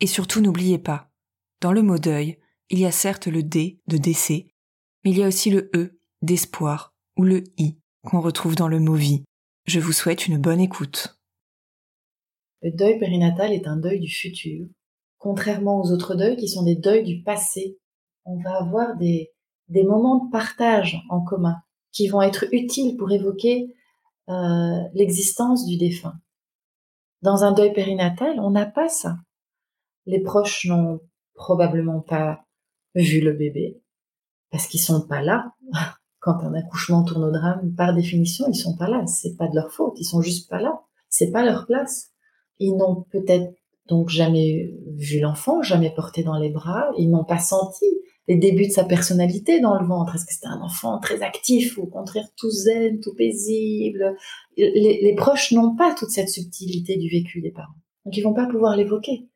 Et surtout n'oubliez pas, dans le mot deuil, il y a certes le D de décès, mais il y a aussi le E d'espoir ou le I qu'on retrouve dans le mot vie. Je vous souhaite une bonne écoute. Le deuil périnatal est un deuil du futur. Contrairement aux autres deuils qui sont des deuils du passé, on va avoir des, moments de partage en commun qui vont être utiles pour évoquer euh, l'existence du défunt. Dans un deuil périnatal, on n'a pas ça. Les proches n'ont probablement pas vu le bébé parce qu'ils sont pas là. Quand un accouchement tourne au drame, par définition, ils sont pas là. C'est pas de leur faute. Ils sont juste pas là. C'est pas leur place. Ils n'ont peut-être donc jamais vu l'enfant, jamais porté dans les bras. Ils n'ont pas senti les débuts de sa personnalité dans le ventre. Est-ce que c'était un enfant très actif ou au contraire tout zen, tout paisible? Les, proches n'ont pas toute cette subtilité du vécu des parents. Donc ils vont pas pouvoir l'évoquer.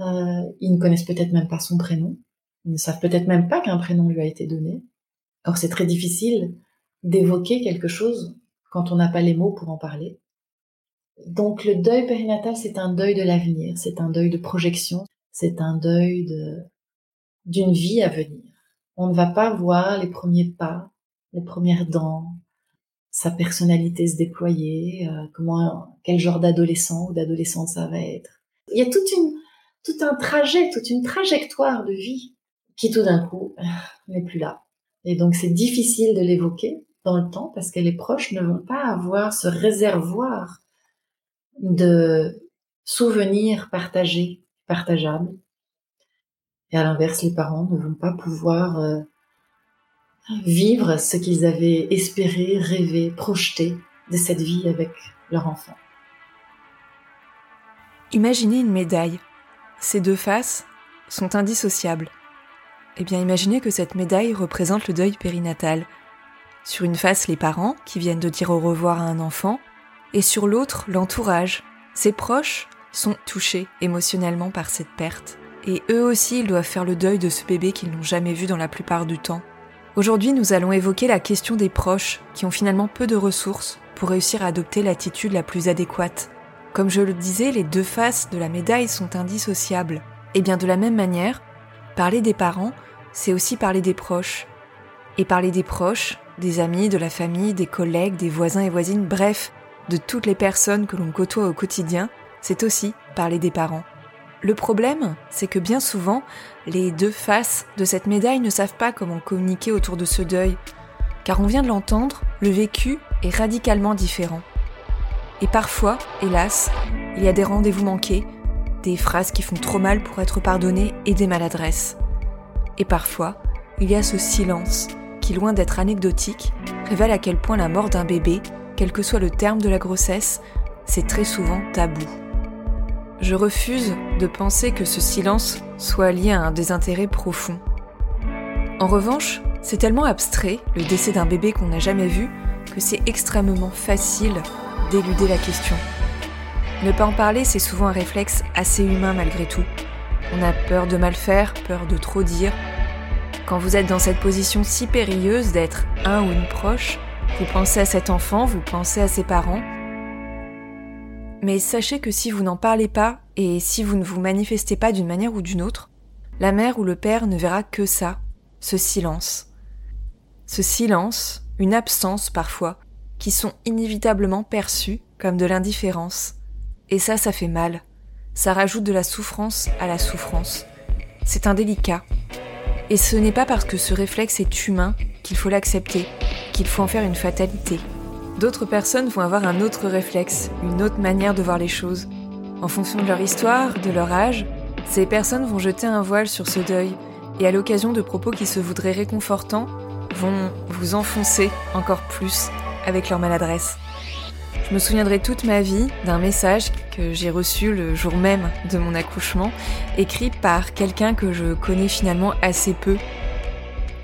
Euh, ils ne connaissent peut-être même pas son prénom. Ils ne savent peut-être même pas qu'un prénom lui a été donné. Or, c'est très difficile d'évoquer quelque chose quand on n'a pas les mots pour en parler. Donc, le deuil périnatal, c'est un deuil de l'avenir, c'est un deuil de projection, c'est un deuil de, d'une vie à venir. On ne va pas voir les premiers pas, les premières dents, sa personnalité se déployer, euh, comment, quel genre d'adolescent ou d'adolescente ça va être. Il y a toute une, tout un trajet, toute une trajectoire de vie qui tout d'un coup n'est plus là. Et donc c'est difficile de l'évoquer dans le temps parce que les proches ne vont pas avoir ce réservoir de souvenirs partagés, partageables. Et à l'inverse, les parents ne vont pas pouvoir euh, vivre ce qu'ils avaient espéré, rêvé, projeté de cette vie avec leur enfant. Imaginez une médaille ces deux faces sont indissociables. Eh bien, imaginez que cette médaille représente le deuil périnatal. Sur une face, les parents, qui viennent de dire au revoir à un enfant, et sur l'autre, l'entourage. Ses proches sont touchés émotionnellement par cette perte. Et eux aussi, ils doivent faire le deuil de ce bébé qu'ils n'ont jamais vu dans la plupart du temps. Aujourd'hui, nous allons évoquer la question des proches, qui ont finalement peu de ressources pour réussir à adopter l'attitude la plus adéquate. Comme je le disais, les deux faces de la médaille sont indissociables. Et bien de la même manière, parler des parents, c'est aussi parler des proches. Et parler des proches, des amis, de la famille, des collègues, des voisins et voisines, bref, de toutes les personnes que l'on côtoie au quotidien, c'est aussi parler des parents. Le problème, c'est que bien souvent, les deux faces de cette médaille ne savent pas comment communiquer autour de ce deuil, car on vient de l'entendre, le vécu est radicalement différent. Et parfois, hélas, il y a des rendez-vous manqués, des phrases qui font trop mal pour être pardonnées et des maladresses. Et parfois, il y a ce silence qui, loin d'être anecdotique, révèle à quel point la mort d'un bébé, quel que soit le terme de la grossesse, c'est très souvent tabou. Je refuse de penser que ce silence soit lié à un désintérêt profond. En revanche, c'est tellement abstrait, le décès d'un bébé qu'on n'a jamais vu, que c'est extrêmement facile d'éluder la question. Ne pas en parler, c'est souvent un réflexe assez humain malgré tout. On a peur de mal faire, peur de trop dire. Quand vous êtes dans cette position si périlleuse d'être un ou une proche, vous pensez à cet enfant, vous pensez à ses parents. Mais sachez que si vous n'en parlez pas et si vous ne vous manifestez pas d'une manière ou d'une autre, la mère ou le père ne verra que ça, ce silence. Ce silence, une absence parfois, qui sont inévitablement perçus comme de l'indifférence. Et ça, ça fait mal. Ça rajoute de la souffrance à la souffrance. C'est indélicat. Et ce n'est pas parce que ce réflexe est humain qu'il faut l'accepter, qu'il faut en faire une fatalité. D'autres personnes vont avoir un autre réflexe, une autre manière de voir les choses. En fonction de leur histoire, de leur âge, ces personnes vont jeter un voile sur ce deuil et à l'occasion de propos qui se voudraient réconfortants, vont vous enfoncer encore plus avec leur maladresse. Je me souviendrai toute ma vie d'un message que j'ai reçu le jour même de mon accouchement, écrit par quelqu'un que je connais finalement assez peu.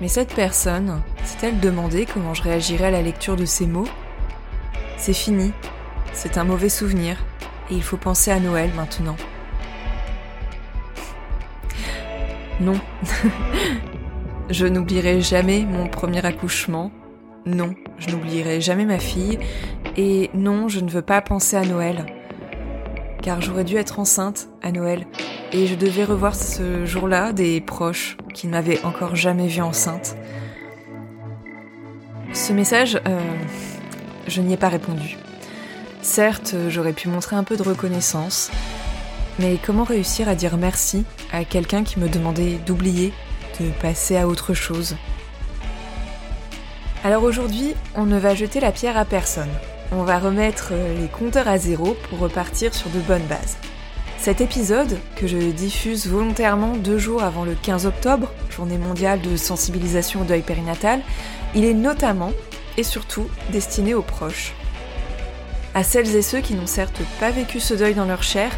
Mais cette personne s'est-elle demandé comment je réagirais à la lecture de ces mots? C'est fini, c'est un mauvais souvenir, et il faut penser à Noël maintenant. Non. je n'oublierai jamais mon premier accouchement. Non, je n'oublierai jamais ma fille. Et non, je ne veux pas penser à Noël. Car j'aurais dû être enceinte à Noël. Et je devais revoir ce jour-là des proches qui ne m'avaient encore jamais vue enceinte. Ce message, euh, je n'y ai pas répondu. Certes, j'aurais pu montrer un peu de reconnaissance, mais comment réussir à dire merci à quelqu'un qui me demandait d'oublier, de passer à autre chose? Alors aujourd'hui, on ne va jeter la pierre à personne. On va remettre les compteurs à zéro pour repartir sur de bonnes bases. Cet épisode, que je diffuse volontairement deux jours avant le 15 octobre, journée mondiale de sensibilisation au deuil périnatal, il est notamment et surtout destiné aux proches. À celles et ceux qui n'ont certes pas vécu ce deuil dans leur chair,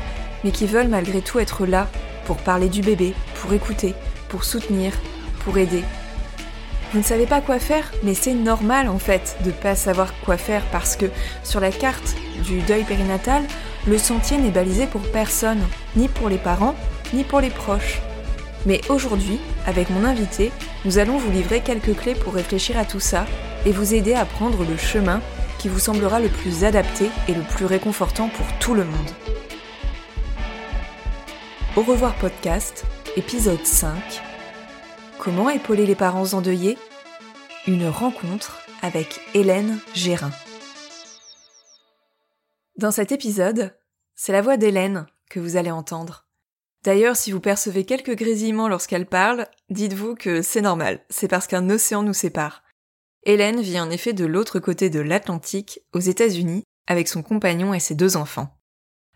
mais qui veulent malgré tout être là pour parler du bébé, pour écouter, pour soutenir, pour aider. Vous ne savez pas quoi faire, mais c'est normal en fait de pas savoir quoi faire parce que sur la carte du deuil périnatal, le sentier n'est balisé pour personne, ni pour les parents, ni pour les proches. Mais aujourd'hui, avec mon invité, nous allons vous livrer quelques clés pour réfléchir à tout ça et vous aider à prendre le chemin qui vous semblera le plus adapté et le plus réconfortant pour tout le monde. Au revoir podcast, épisode 5. Comment épauler les parents endeuillés Une rencontre avec Hélène Gérin. Dans cet épisode, c'est la voix d'Hélène que vous allez entendre. D'ailleurs, si vous percevez quelques grésillements lorsqu'elle parle, dites-vous que c'est normal, c'est parce qu'un océan nous sépare. Hélène vit en effet de l'autre côté de l'Atlantique, aux États-Unis, avec son compagnon et ses deux enfants.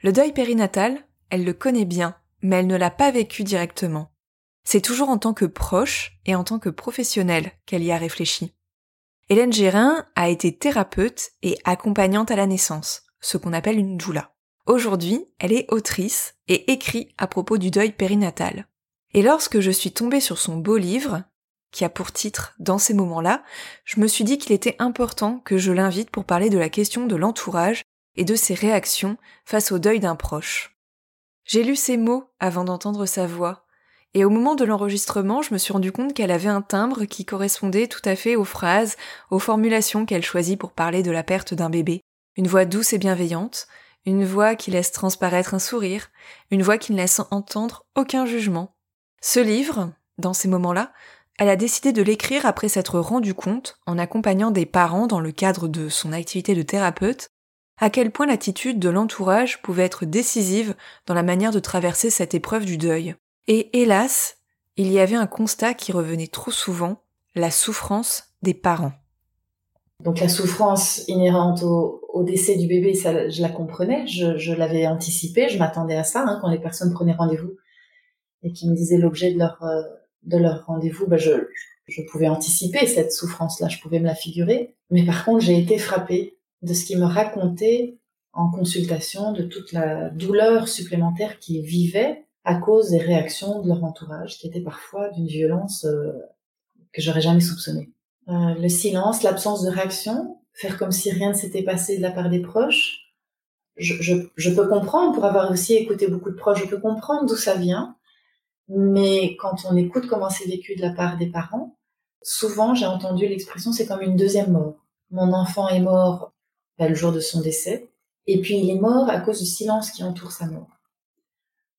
Le deuil périnatal, elle le connaît bien mais elle ne l'a pas vécu directement. C'est toujours en tant que proche et en tant que professionnelle qu'elle y a réfléchi. Hélène Gérin a été thérapeute et accompagnante à la naissance, ce qu'on appelle une doula. Aujourd'hui, elle est autrice et écrit à propos du deuil périnatal. Et lorsque je suis tombée sur son beau livre, qui a pour titre Dans ces moments-là, je me suis dit qu'il était important que je l'invite pour parler de la question de l'entourage et de ses réactions face au deuil d'un proche. J'ai lu ces mots avant d'entendre sa voix, et au moment de l'enregistrement, je me suis rendu compte qu'elle avait un timbre qui correspondait tout à fait aux phrases, aux formulations qu'elle choisit pour parler de la perte d'un bébé. Une voix douce et bienveillante, une voix qui laisse transparaître un sourire, une voix qui ne laisse entendre aucun jugement. Ce livre, dans ces moments-là, elle a décidé de l'écrire après s'être rendu compte, en accompagnant des parents dans le cadre de son activité de thérapeute, à quel point l'attitude de l'entourage pouvait être décisive dans la manière de traverser cette épreuve du deuil. Et hélas, il y avait un constat qui revenait trop souvent, la souffrance des parents. Donc la souffrance inhérente au, décès du bébé, je la comprenais, je, l'avais anticipé, je m'attendais à ça hein, quand les personnes prenaient rendez-vous et qui me disaient l'objet de leur euh, rendez-vous, ben je, je pouvais anticiper cette souffrance-là, je pouvais me la figurer. Mais par contre, j'ai été frappée de ce qu'ils me racontaient en consultation, de toute la douleur supplémentaire qu'ils vivaient à cause des réactions de leur entourage, qui étaient parfois d'une violence euh, que j'aurais jamais soupçonnée. Euh, le silence, l'absence de réaction, faire comme si rien ne s'était passé de la part des proches. Je, je, je, peux comprendre, pour avoir aussi écouté beaucoup de proches, je peux comprendre d'où ça vient, mais quand on écoute comment c'est vécu de la part des parents, souvent j'ai entendu l'expression c'est comme une deuxième mort. Mon enfant est mort le jour de son décès. Et puis il est mort à cause du silence qui entoure sa mort.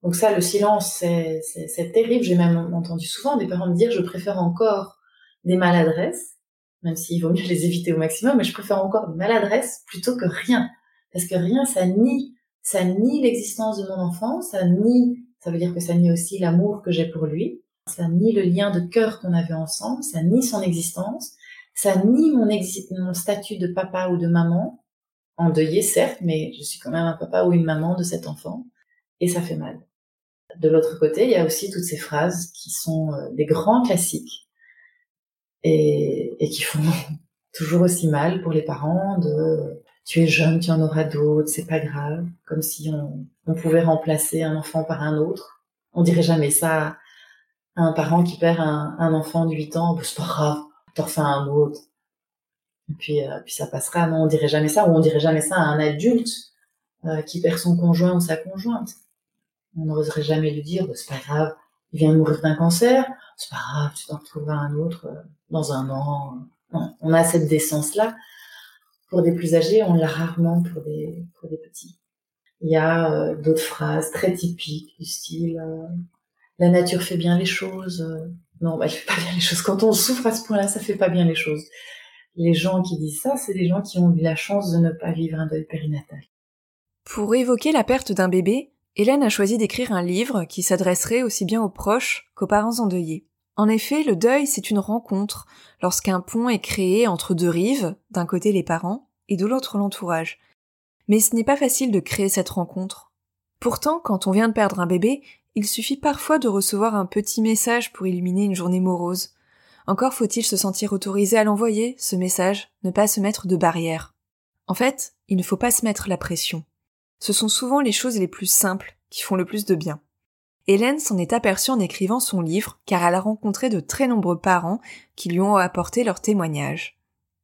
Donc ça, le silence, c'est terrible. J'ai même entendu souvent des parents me dire, je préfère encore des maladresses, même s'il vaut mieux les éviter au maximum, mais je préfère encore des maladresses plutôt que rien. Parce que rien, ça nie, ça nie l'existence de mon enfant, ça nie, ça veut dire que ça nie aussi l'amour que j'ai pour lui, ça nie le lien de cœur qu'on avait ensemble, ça nie son existence, ça nie mon, mon statut de papa ou de maman, endeuillé certes, mais je suis quand même un papa ou une maman de cet enfant, et ça fait mal. De l'autre côté, il y a aussi toutes ces phrases qui sont euh, des grands classiques et, qui font toujours aussi mal pour les parents de tu es jeune, tu en auras d'autres, c'est pas grave, comme si on, pouvait remplacer un enfant par un autre. On dirait jamais ça à un parent qui perd un, enfant de 8 ans, bah, c'est pas grave, t'en refais un autre. Et puis, euh, ça passera. Non, on dirait jamais ça, ou on dirait jamais ça à un adulte euh, qui perd son conjoint ou sa conjointe. On n'oserait jamais lui dire, bah, c'est pas grave, il vient de mourir d'un cancer, c'est pas grave, tu t'en retrouveras un autre euh, dans un an. Non, on a cette décence-là pour des plus âgés, on l'a rarement pour des, pour des petits. Il y a euh, d'autres phrases très typiques du style euh, la nature fait bien les choses. Euh, non, bah, elle fait pas bien les choses. Quand on souffre à ce point-là, ça fait pas bien les choses. Les gens qui disent ça, c'est des gens qui ont eu la chance de ne pas vivre un deuil périnatal. Pour évoquer la perte d'un bébé, Hélène a choisi d'écrire un livre qui s'adresserait aussi bien aux proches qu'aux parents endeuillés. En effet, le deuil, c'est une rencontre, lorsqu'un pont est créé entre deux rives, d'un côté les parents et de l'autre l'entourage. Mais ce n'est pas facile de créer cette rencontre. Pourtant, quand on vient de perdre un bébé, il suffit parfois de recevoir un petit message pour illuminer une journée morose. Encore faut-il se sentir autorisé à l'envoyer, ce message, ne pas se mettre de barrière. En fait, il ne faut pas se mettre la pression. Ce sont souvent les choses les plus simples qui font le plus de bien. Hélène s'en est aperçue en écrivant son livre car elle a rencontré de très nombreux parents qui lui ont apporté leur témoignage.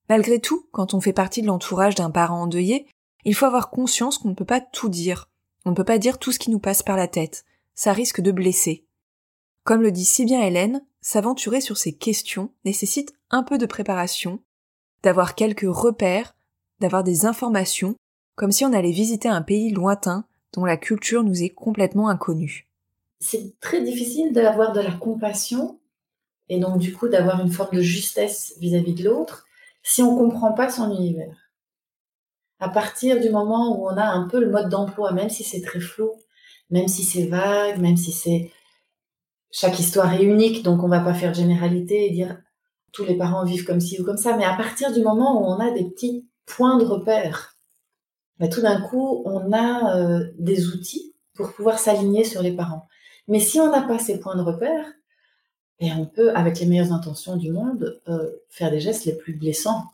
Malgré tout, quand on fait partie de l'entourage d'un parent endeuillé, il faut avoir conscience qu'on ne peut pas tout dire. On ne peut pas dire tout ce qui nous passe par la tête. Ça risque de blesser. Comme le dit si bien Hélène, s'aventurer sur ces questions nécessite un peu de préparation, d'avoir quelques repères, d'avoir des informations, comme si on allait visiter un pays lointain dont la culture nous est complètement inconnue c'est très difficile d'avoir de la compassion et donc du coup d'avoir une forme de justesse vis-à-vis de l'autre si on comprend pas son univers. À partir du moment où on a un peu le mode d'emploi, même si c'est très flou, même si c'est vague, même si c'est chaque histoire est unique, donc on va pas faire généralité et dire tous les parents vivent comme ci ou comme ça, mais à partir du moment où on a des petits points de repère, tout d'un coup on a euh, des outils pour pouvoir s'aligner sur les parents. Mais si on n'a pas ces points de repère, et on peut, avec les meilleures intentions du monde, euh, faire des gestes les plus blessants,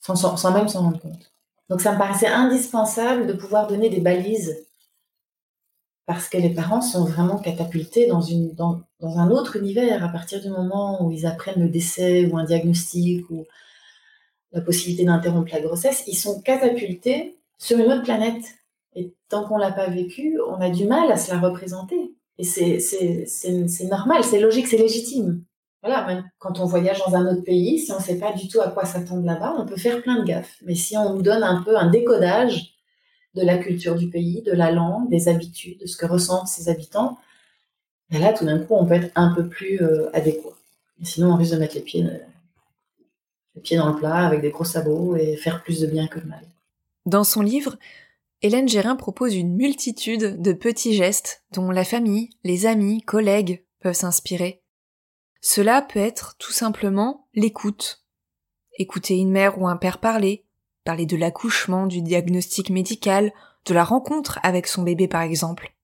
sans, sans, même s'en rendre compte. Donc ça me paraissait indispensable de pouvoir donner des balises, parce que les parents sont vraiment catapultés dans, une, dans, dans un autre univers à partir du moment où ils apprennent le décès ou un diagnostic ou la possibilité d'interrompre la grossesse, ils sont catapultés sur une autre planète. Et tant qu'on l'a pas vécu, on a du mal à se la représenter. Et c'est normal, c'est logique, c'est légitime. Voilà, même quand on voyage dans un autre pays, si on ne sait pas du tout à quoi s'attendre là-bas, on peut faire plein de gaffes. Mais si on nous donne un peu un décodage de la culture du pays, de la langue, des habitudes, de ce que ressentent ses habitants, ben là, tout d'un coup, on peut être un peu plus euh, adéquat. sinon, on risque de mettre les pieds, euh, les pieds dans le plat avec des gros sabots et faire plus de bien que de mal. Dans son livre, Hélène Gérin propose une multitude de petits gestes dont la famille, les amis, collègues peuvent s'inspirer. Cela peut être tout simplement l'écoute. Écouter une mère ou un père parler, parler de l'accouchement, du diagnostic médical, de la rencontre avec son bébé par exemple.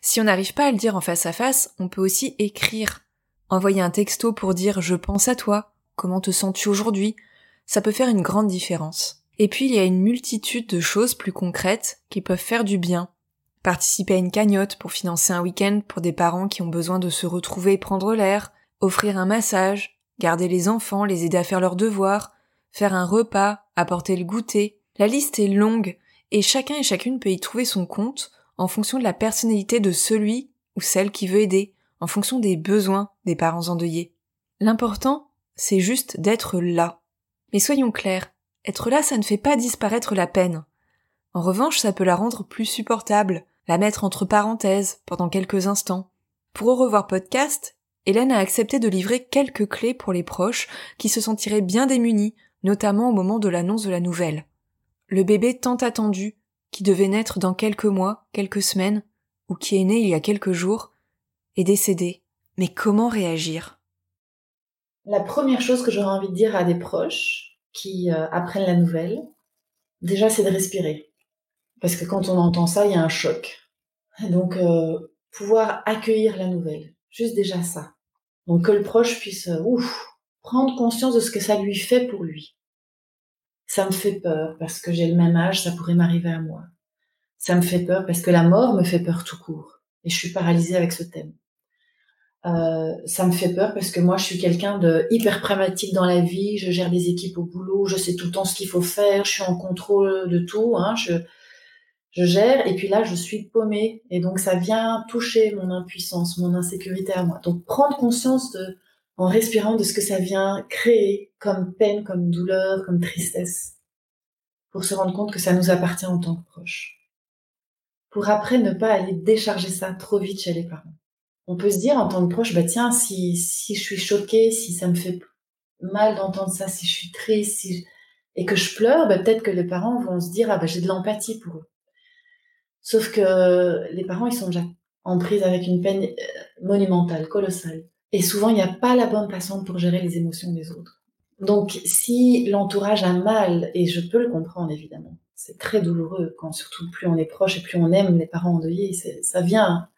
Si on n'arrive pas à le dire en face à face, on peut aussi écrire. Envoyer un texto pour dire je pense à toi, comment te sens-tu aujourd'hui, ça peut faire une grande différence. Et puis il y a une multitude de choses plus concrètes qui peuvent faire du bien. Participer à une cagnotte pour financer un week-end pour des parents qui ont besoin de se retrouver et prendre l'air, offrir un massage, garder les enfants, les aider à faire leurs devoirs, faire un repas, apporter le goûter. La liste est longue et chacun et chacune peut y trouver son compte en fonction de la personnalité de celui ou celle qui veut aider, en fonction des besoins des parents endeuillés. L'important, c'est juste d'être là. Mais soyons clairs, être là, ça ne fait pas disparaître la peine. En revanche, ça peut la rendre plus supportable, la mettre entre parenthèses pendant quelques instants. Pour Au revoir podcast, Hélène a accepté de livrer quelques clés pour les proches qui se sentiraient bien démunis, notamment au moment de l'annonce de la nouvelle. Le bébé tant attendu, qui devait naître dans quelques mois, quelques semaines, ou qui est né il y a quelques jours, est décédé. Mais comment réagir? La première chose que j'aurais envie de dire à des proches, qui euh, apprennent la nouvelle, déjà c'est de respirer. Parce que quand on entend ça, il y a un choc. Donc euh, pouvoir accueillir la nouvelle, juste déjà ça. Donc que le proche puisse euh, ouf, prendre conscience de ce que ça lui fait pour lui. Ça me fait peur parce que j'ai le même âge, ça pourrait m'arriver à moi. Ça me fait peur parce que la mort me fait peur tout court. Et je suis paralysée avec ce thème. Euh, ça me fait peur parce que moi, je suis quelqu'un de hyper pragmatique dans la vie. Je gère des équipes au boulot, je sais tout le temps ce qu'il faut faire, je suis en contrôle de tout. Hein, je, je gère et puis là, je suis paumée et donc ça vient toucher mon impuissance, mon insécurité à moi. Donc prendre conscience de, en respirant, de ce que ça vient créer comme peine, comme douleur, comme tristesse, pour se rendre compte que ça nous appartient en tant que proche. Pour après ne pas aller décharger ça trop vite chez les parents on peut se dire en tant que proche, bah tiens, si, si je suis choquée, si ça me fait mal d'entendre ça, si je suis triste, si et que je pleure, bah peut-être que les parents vont se dire, ah bah j'ai de l'empathie pour eux. Sauf que les parents, ils sont déjà en prise avec une peine euh, monumentale, colossale. Et souvent, il n'y a pas la bonne façon pour gérer les émotions des autres. Donc, si l'entourage a mal, et je peux le comprendre évidemment, c'est très douloureux quand surtout plus on est proche et plus on aime les parents endeuillés, ça vient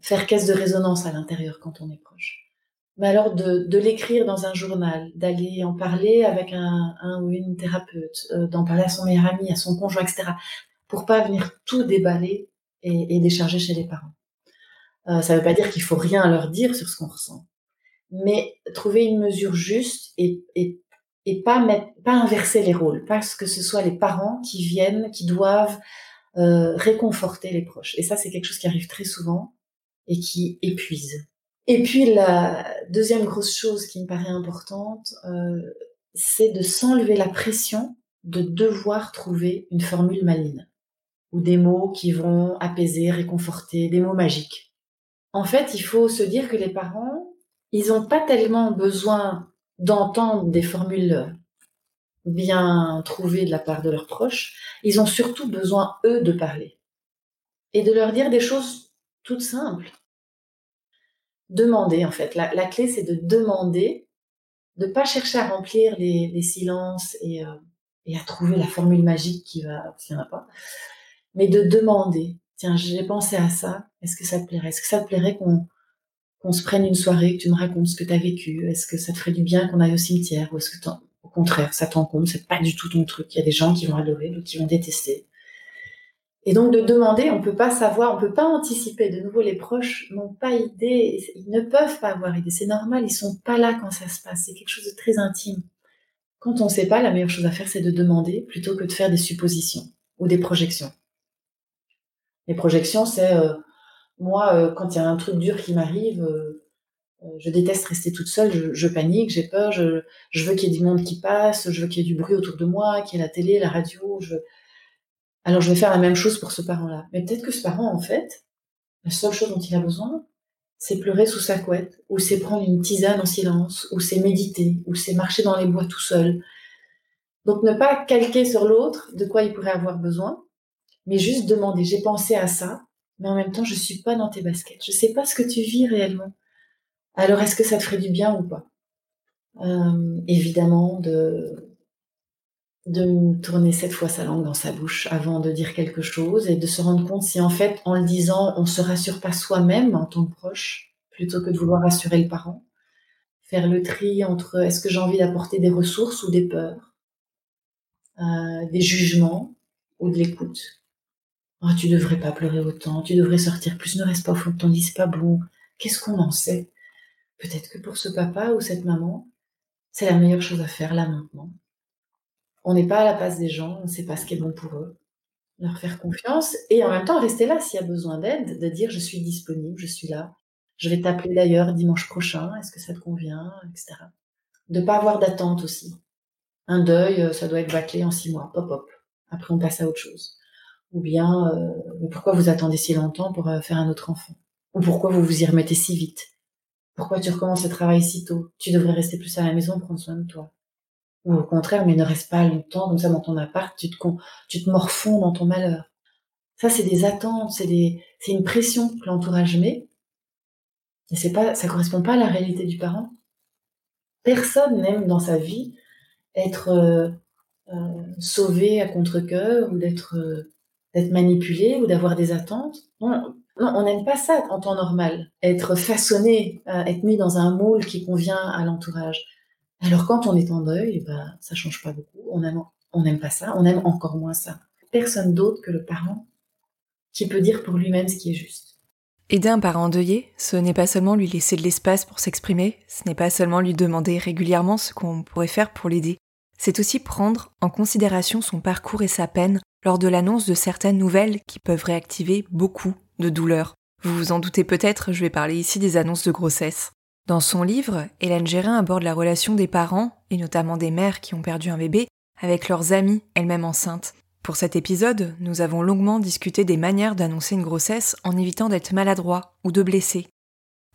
faire caisse de résonance à l'intérieur quand on est proche. Mais alors de, de l'écrire dans un journal, d'aller en parler avec un, un ou une thérapeute, euh, d'en parler à son meilleur ami, à son conjoint, etc., pour pas venir tout déballer et, et décharger chez les parents. Euh, ça veut pas dire qu'il faut rien leur dire sur ce qu'on ressent, mais trouver une mesure juste et, et, et pas mettre, pas inverser les rôles, parce que ce soit les parents qui viennent, qui doivent euh, réconforter les proches. Et ça, c'est quelque chose qui arrive très souvent et qui épuise. Et puis la deuxième grosse chose qui me paraît importante, euh, c'est de s'enlever la pression de devoir trouver une formule maligne ou des mots qui vont apaiser, réconforter, des mots magiques. En fait, il faut se dire que les parents, ils n'ont pas tellement besoin d'entendre des formules bien trouvées de la part de leurs proches, ils ont surtout besoin, eux, de parler et de leur dire des choses toute simple. Demander, en fait. La, clé, c'est de demander, de pas chercher à remplir les, silences et, euh, et, à trouver la formule magique qui va, s'il n'y en a pas, mais de demander. Tiens, j'ai pensé à ça. Est-ce que ça te plairait? Est-ce que ça te plairait qu'on qu'on se prenne une soirée, que tu me racontes ce que tu as vécu? Est-ce que ça te ferait du bien qu'on aille au cimetière? Ou est-ce que au contraire, ça t'encombre? C'est pas du tout ton truc. Il y a des gens qui vont adorer, d'autres qui vont détester. Et donc de demander, on peut pas savoir, on peut pas anticiper. De nouveau, les proches n'ont pas idée, ils ne peuvent pas avoir idée. C'est normal, ils sont pas là quand ça se passe. C'est quelque chose de très intime. Quand on ne sait pas, la meilleure chose à faire, c'est de demander plutôt que de faire des suppositions ou des projections. Les projections, c'est euh, moi, euh, quand il y a un truc dur qui m'arrive, euh, je déteste rester toute seule, je, je panique, j'ai peur, je, je veux qu'il y ait du monde qui passe, je veux qu'il y ait du bruit autour de moi, qu'il y ait la télé, la radio, je, alors je vais faire la même chose pour ce parent-là. Mais peut-être que ce parent, en fait, la seule chose dont il a besoin, c'est pleurer sous sa couette, ou c'est prendre une tisane en silence, ou c'est méditer, ou c'est marcher dans les bois tout seul. Donc ne pas calquer sur l'autre de quoi il pourrait avoir besoin, mais juste demander, j'ai pensé à ça, mais en même temps, je suis pas dans tes baskets. Je sais pas ce que tu vis réellement. Alors est-ce que ça te ferait du bien ou pas? Euh, Évidemment, de de tourner cette fois sa langue dans sa bouche avant de dire quelque chose et de se rendre compte si en fait en le disant on se rassure pas soi-même en tant que proche plutôt que de vouloir rassurer le parent. Faire le tri entre est-ce que j'ai envie d'apporter des ressources ou des peurs, euh, des jugements ou de l'écoute? Oh, tu devrais pas pleurer autant, tu devrais sortir plus, ne reste pas au fond de ton lit, c'est pas bon. Qu'est-ce qu'on en sait? Peut-être que pour ce papa ou cette maman, c'est la meilleure chose à faire là maintenant on n'est pas à la place des gens, on ne sait pas ce qui est bon pour eux. Leur faire confiance et en même temps rester là s'il y a besoin d'aide, de dire je suis disponible, je suis là. Je vais t'appeler d'ailleurs dimanche prochain, est-ce que ça te convient, etc. De pas avoir d'attente aussi. Un deuil, euh, ça doit être bâclé en six mois, pop hop. Après on passe à autre chose. Ou bien, euh, pourquoi vous attendez si longtemps pour euh, faire un autre enfant? Ou pourquoi vous vous y remettez si vite? Pourquoi tu recommences le travail si tôt? Tu devrais rester plus à la maison, prendre soin de toi. Ou au contraire, mais ne reste pas longtemps comme ça dans ton appart, tu te, tu te morfonds dans ton malheur. Ça, c'est des attentes, c'est des, c'est une pression que l'entourage met. Et c'est pas, ça correspond pas à la réalité du parent. Personne n'aime dans sa vie être euh, euh, sauvé à contre-cœur ou d'être euh, d'être manipulé ou d'avoir des attentes. Non, non on n'aime pas ça en temps normal. Être façonné, être mis dans un moule qui convient à l'entourage Alors quand on est en deuil, bah, ça change pas beaucoup. On n'aime pas ça, on aime encore moins ça. Personne d'autre que le parent qui peut dire pour lui-même ce qui est juste. Aider un parent endeuillé, ce n'est pas seulement lui laisser de l'espace pour s'exprimer, ce n'est pas seulement lui demander régulièrement ce qu'on pourrait faire pour l'aider, c'est aussi prendre en considération son parcours et sa peine lors de l'annonce de certaines nouvelles qui peuvent réactiver beaucoup de douleurs. Vous vous en doutez peut-être, je vais parler ici des annonces de grossesse. Dans son livre, Hélène Gérin aborde la relation des parents, et notamment des mères qui ont perdu un bébé, avec leurs amies, elles-mêmes enceintes. Pour cet épisode, nous avons longuement discuté des manières d'annoncer une grossesse en évitant d'être maladroit ou de blesser.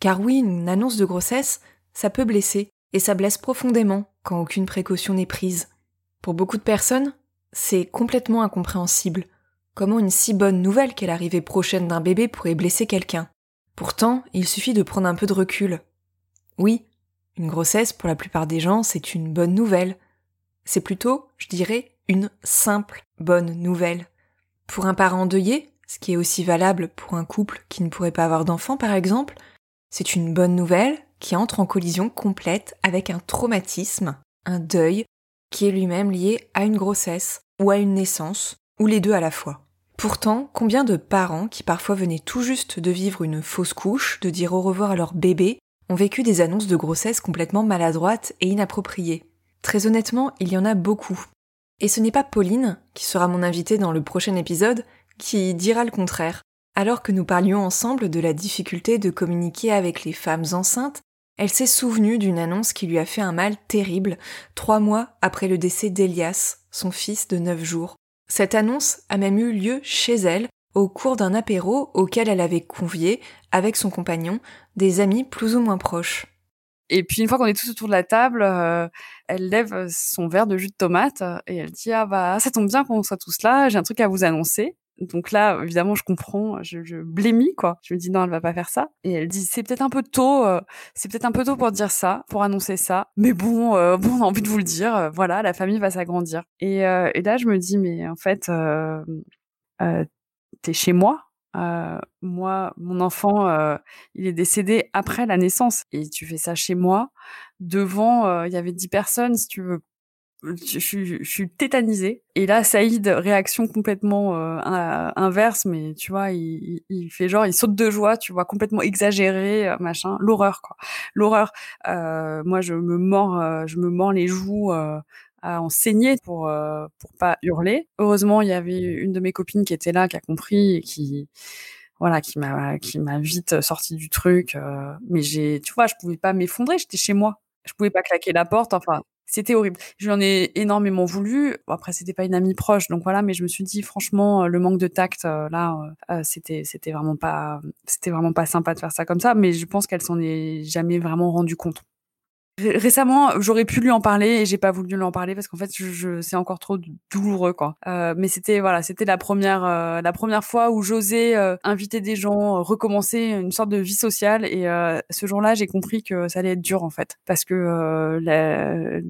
Car oui, une annonce de grossesse, ça peut blesser, et ça blesse profondément quand aucune précaution n'est prise. Pour beaucoup de personnes, c'est complètement incompréhensible. Comment une si bonne nouvelle qu'est l'arrivée prochaine d'un bébé pourrait blesser quelqu'un? Pourtant, il suffit de prendre un peu de recul. Oui, une grossesse, pour la plupart des gens, c'est une bonne nouvelle. C'est plutôt, je dirais, une simple bonne nouvelle. Pour un parent endeuillé, ce qui est aussi valable pour un couple qui ne pourrait pas avoir d'enfant par exemple, c'est une bonne nouvelle qui entre en collision complète avec un traumatisme, un deuil, qui est lui-même lié à une grossesse ou à une naissance, ou les deux à la fois. Pourtant, combien de parents qui parfois venaient tout juste de vivre une fausse couche, de dire au revoir à leur bébé, ont vécu des annonces de grossesse complètement maladroites et inappropriées Très honnêtement, il y en a beaucoup. Et ce n'est pas Pauline, qui sera mon invitée dans le prochain épisode, qui dira le contraire. Alors que nous parlions ensemble de la difficulté de communiquer avec les femmes enceintes, elle s'est souvenue d'une annonce qui lui a fait un mal terrible trois mois après le décès d'Elias, son fils de neuf jours. Cette annonce a même eu lieu chez elle au cours d'un apéro auquel elle avait convié, avec son compagnon, des amis plus ou moins proches. Et puis une fois qu'on est tous autour de la table, euh, elle lève son verre de jus de tomate et elle dit ah bah ça tombe bien qu'on soit tous là, j'ai un truc à vous annoncer. Donc là, évidemment, je comprends, je, blémis quoi. Je me dis non, elle va pas faire ça. Et elle dit c'est peut-être un peu tôt, euh, c'est peut-être un peu tôt pour dire ça, pour annoncer ça. Mais bon, euh, bon, on a envie de vous le dire. Euh, voilà, la famille va s'agrandir. Et, et, là, je me dis mais en fait, t'es chez moi. Moi, mon enfant, il est décédé après la naissance et tu fais ça chez moi devant. Il y avait dix personnes, si tu veux je, je, suis tétanisée. Et là, Saïd, réaction complètement euh, inverse, mais tu vois, il, il, fait genre, il saute de joie, tu vois, complètement exagéré, euh, machin. L'horreur, quoi. L'horreur. Euh, moi, je me mords, euh, je me mords les joues à en saigner pour pour pas hurler. Heureusement, il y avait une de mes copines qui était là, qui a compris et qui voilà, qui m'a qui m'a vite sorti du truc. mais j'ai, tu vois, je pouvais pas m'effondrer. J'étais chez moi. Je pouvais pas claquer la porte. Enfin, c'était horrible. Je lui en ai énormément voulu. après, c'était pas une amie proche, donc voilà. Mais je me suis dit, franchement, euh, le manque de tact, euh, là, euh, c'était, c'était vraiment pas, c'était vraiment pas sympa de faire ça comme ça. Mais je pense qu'elle s'en est jamais vraiment rendue compte. Récemment, j'aurais pu lui en parler et j'ai pas voulu lui en parler parce qu'en fait, je, c'est encore trop douloureux, quoi. Euh, mais c'était voilà, c'était la première euh, la première fois où j'osais euh, inviter des gens, recommencer une sorte de vie sociale. Et ce jour-là, j'ai compris que ça allait être dur en fait, parce que la,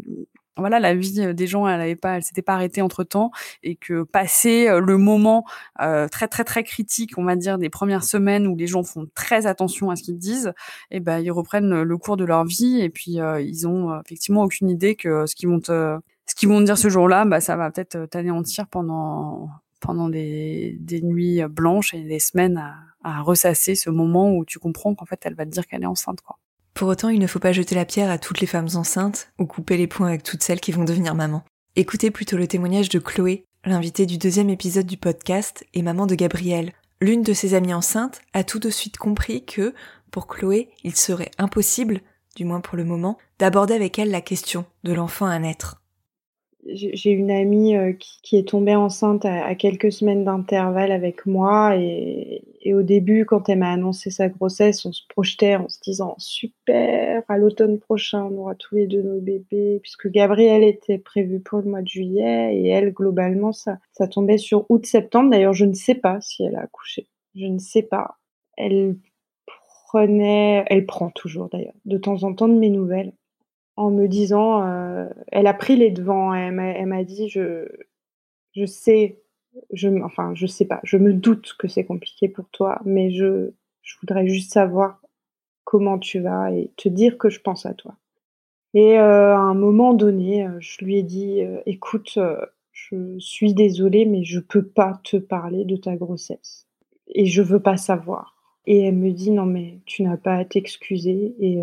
voilà, la vie euh, des gens, elle avait pas, elle s'était pas arrêtée entre temps, et que passer euh, le moment euh, très très très critique, on va dire des premières semaines où les gens font très attention à ce qu'ils disent, et eh ben ils reprennent le cours de leur vie, et puis ils ont effectivement aucune idée que ce qu'ils vont te, ce qu'ils vont te dire ce jour-là, bah ça va peut-être t'anéantir pendant pendant des, des nuits blanches et des semaines à, à ressasser ce moment où tu comprends qu'en fait elle va te dire qu'elle est enceinte quoi. Pour autant, il ne faut pas jeter la pierre à toutes les femmes enceintes ou couper les poings avec toutes celles qui vont devenir maman. Écoutez plutôt le témoignage de Chloé, l'invitée du deuxième épisode du podcast et maman de Gabrielle. L'une de ses amies enceintes a tout de suite compris que, pour Chloé, il serait impossible, du moins pour le moment, d'aborder avec elle la question de l'enfant à naître j'ai une amie euh, qui, est tombée enceinte à, quelques semaines d'intervalle avec moi et, au début, quand elle m'a annoncé sa grossesse, on se projetait en se disant super, à l'automne prochain, on aura tous les deux nos bébés, puisque Gabrielle était prévue pour le mois de juillet et elle, globalement, ça, ça tombait sur août-septembre. D'ailleurs, je ne sais pas si elle a accouché. Je ne sais pas. Elle prenait, elle prend toujours d'ailleurs, de temps en temps de mes nouvelles en me disant, euh, elle a pris les devants, elle m'a dit, je, je sais, je, enfin, je sais pas, je me doute que c'est compliqué pour toi, mais je, je voudrais juste savoir comment tu vas et te dire que je pense à toi. Et à un moment donné, je lui ai dit écoute, je suis désolée, mais je peux pas te parler de ta grossesse et je veux pas savoir. Et elle me dit non mais tu n'as pas à t'excuser et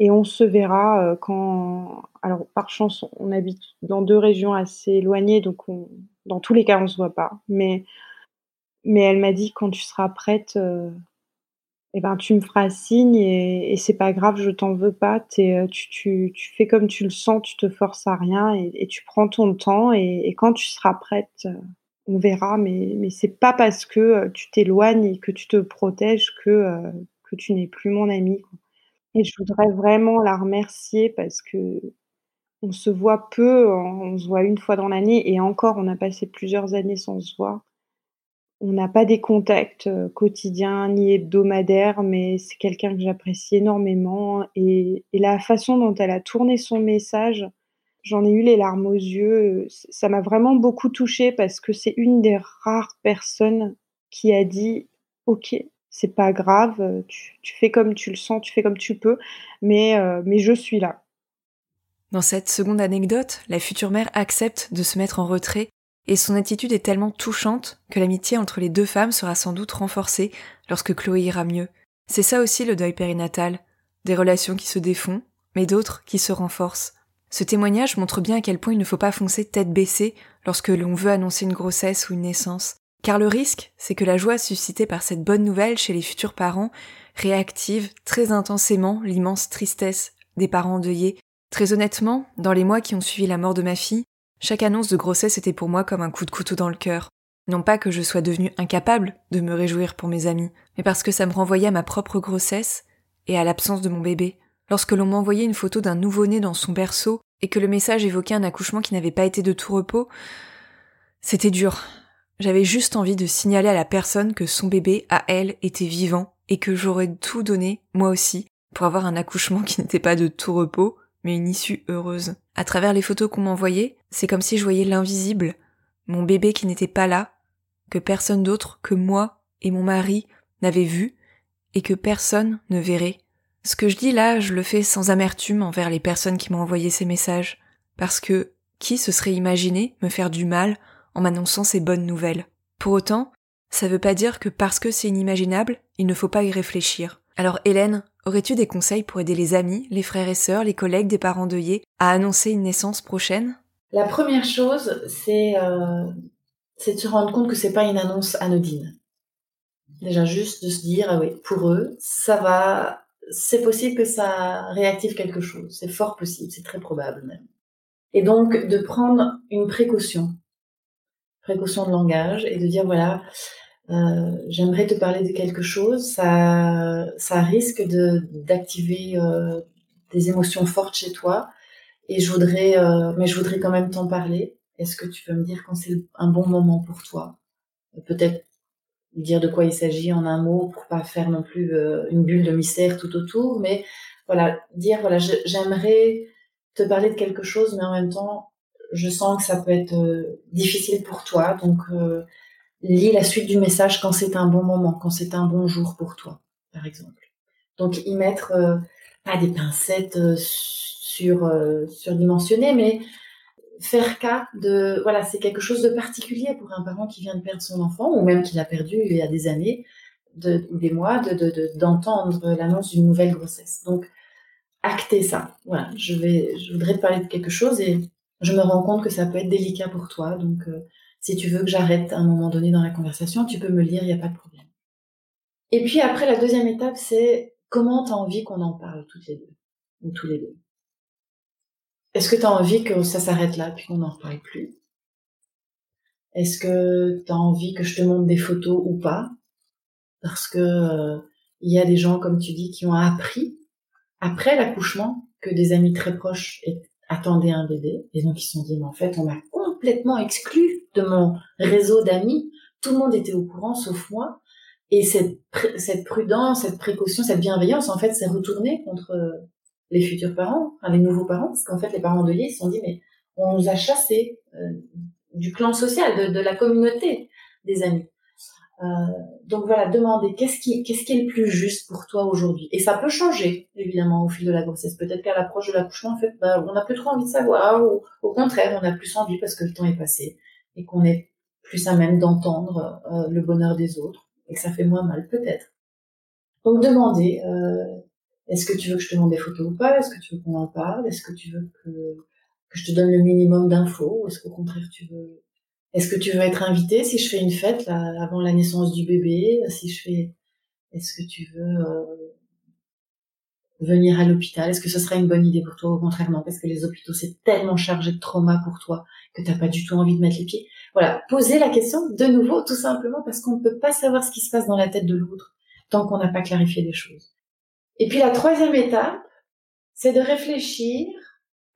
et on se verra quand. Alors par chance, on habite dans deux régions assez éloignées, donc dans tous les cas, on se voit pas. Mais mais elle m'a dit quand tu seras prête, eh ben tu me feras signe et, et c'est pas grave, je t'en veux pas. tu, tu, tu, fais comme tu le sens, tu te forces à rien et, tu prends ton temps et, quand tu seras prête, on verra. Mais mais c'est pas parce que tu t'éloignes et que tu te protèges que que tu n'es plus mon amie. Et je voudrais vraiment la remercier parce que on se voit peu, on se voit une fois dans l'année et encore, on a passé plusieurs années sans se voir. On n'a pas des contacts euh, quotidiens ni hebdomadaires, mais c'est quelqu'un que j'apprécie énormément. Et, la façon dont elle a tourné son message, j'en ai eu les larmes aux yeux. Ça m'a vraiment beaucoup touchée parce que c'est une des rares personnes qui a dit Ok, c'est pas grave, tu, fais comme tu le sens, tu fais comme tu peux, mais, euh, mais je suis là. Dans cette seconde anecdote, la future mère accepte de se mettre en retrait et son attitude est tellement touchante que l'amitié entre les deux femmes sera sans doute renforcée lorsque Chloé ira mieux. C'est ça aussi le deuil périnatal, des relations qui se défont, mais d'autres qui se renforcent. Ce témoignage montre bien à quel point il ne faut pas foncer tête baissée lorsque l'on veut annoncer une grossesse ou une naissance. Car le risque, c'est que la joie suscitée par cette bonne nouvelle chez les futurs parents réactive très intensément l'immense tristesse des parents endeuillés. Très honnêtement, dans les mois qui ont suivi la mort de ma fille, chaque annonce de grossesse était pour moi comme un coup de couteau dans le cœur. Non pas que je sois devenue incapable de me réjouir pour mes amis, mais parce que ça me renvoyait à ma propre grossesse et à l'absence de mon bébé. Lorsque l'on m'envoyait une photo d'un nouveau-né dans son berceau et que le message évoquait un accouchement qui n'avait pas été de tout repos, c'était dur. J'avais juste envie de signaler à la personne que son bébé, à elle, était vivant et que j'aurais tout donné, moi aussi, pour avoir un accouchement qui n'était pas de tout repos, mais une issue heureuse. À travers les photos qu'on m'envoyait, c'est comme si je voyais l'invisible, mon bébé qui n'était pas là, que personne d'autre que moi et mon mari n'avait vu, et que personne ne verrait. Ce que je dis là, je le fais sans amertume envers les personnes qui m'ont envoyé ces messages, parce que qui se serait imaginé me faire du mal en m'annonçant ces bonnes nouvelles Pour autant, ça veut pas dire que parce que c'est inimaginable, il ne faut pas y réfléchir. Alors Hélène, Aurais-tu des conseils pour aider les amis, les frères et sœurs, les collègues des parents deuillés à annoncer une naissance prochaine? La première chose, c'est euh, de se rendre compte que c'est pas une annonce anodine. Déjà juste de se dire ah oui, pour eux, ça va, c'est possible que ça réactive quelque chose. C'est fort possible, c'est très probable même. Et donc de prendre une précaution, précaution de langage et de dire voilà, euh, j'aimerais te parler de quelque chose. Ça, ça risque de d'activer euh, des émotions fortes chez toi, et je voudrais, euh, mais je voudrais quand même t'en parler. Est-ce que tu peux me dire quand c'est un bon moment pour toi? Peut-être dire de quoi il s'agit en un mot pour pas faire non plus une bulle de mystère tout autour, mais voilà, dire voilà, j'aimerais te parler de quelque chose, mais en même temps, je sens que ça peut être difficile pour toi, donc lis la suite du message quand c'est un bon moment, quand c'est un bon jour pour toi, par exemple. Donc y mettre euh, pas des pincettes euh, sur euh, surdimensionnées, mais faire cas de voilà, c'est quelque chose de particulier pour un parent qui vient de perdre son enfant ou même qui l'a perdu il y a des années de, ou des mois de d'entendre de, l'annonce d'une nouvelle grossesse. Donc acter ça. Voilà, je vais je voudrais te parler de quelque chose et je me rends compte que ça peut être délicat pour toi, donc si tu veux que j'arrête à un moment donné dans la conversation, tu peux me le dire, il n'y a pas de problème. Et puis après, la deuxième étape, c'est comment tu as envie qu'on en parle toutes les deux, ou tous les deux? Est-ce que tu as envie que ça s'arrête là, puis qu'on n'en reparle plus? Est-ce que tu as envie que je te montre des photos ou pas? Parce que euh, il y a des gens, comme tu dis, qui ont appris après l'accouchement que des amis très proches attendaient un bébé, et donc ils se sont dit, mais en fait, on m'a complètement exclu de mon réseau d'amis. Tout le monde était au courant sauf moi. Et cette, cette prudence, cette précaution, cette bienveillance, en fait, s'est retournée contre les futurs parents, enfin, les nouveaux parents, parce qu'en fait, les parents endeuillés, ils se sont dit, mais on nous a chassés euh, du clan social, de, de, la communauté des amis. Euh, donc voilà, demandez qu'est-ce qui, qu'est-ce qui est le plus juste pour toi aujourd'hui. Et ça peut changer, évidemment, au fil de la grossesse. Peut-être qu'à l'approche de l'accouchement, en fait, bah, on n'a plus trop envie de savoir, ou au contraire, on a plus envie parce que le temps est passé et qu'on est plus à même d'entendre euh, le bonheur des autres et que ça fait moins mal, peut-être. Donc demandez, euh, est-ce que tu veux que je te demande des photos ou pas? Est-ce que tu veux qu'on en parle? Est-ce que tu veux que, je te donne le minimum d'infos? Est-ce qu'au contraire tu veux est-ce que tu veux être invité si je fais une fête là, avant la naissance du bébé? Si je fais, est-ce que tu veux euh, venir à l'hôpital? Est-ce que ce serait une bonne idée pour toi Au contraire, non, parce que les hôpitaux c'est tellement chargé de trauma pour toi que t'as pas du tout envie de mettre les pieds. Voilà, poser la question de nouveau, tout simplement parce qu'on ne peut pas savoir ce qui se passe dans la tête de l'autre tant qu'on n'a pas clarifié les choses. Et puis la troisième étape, c'est de réfléchir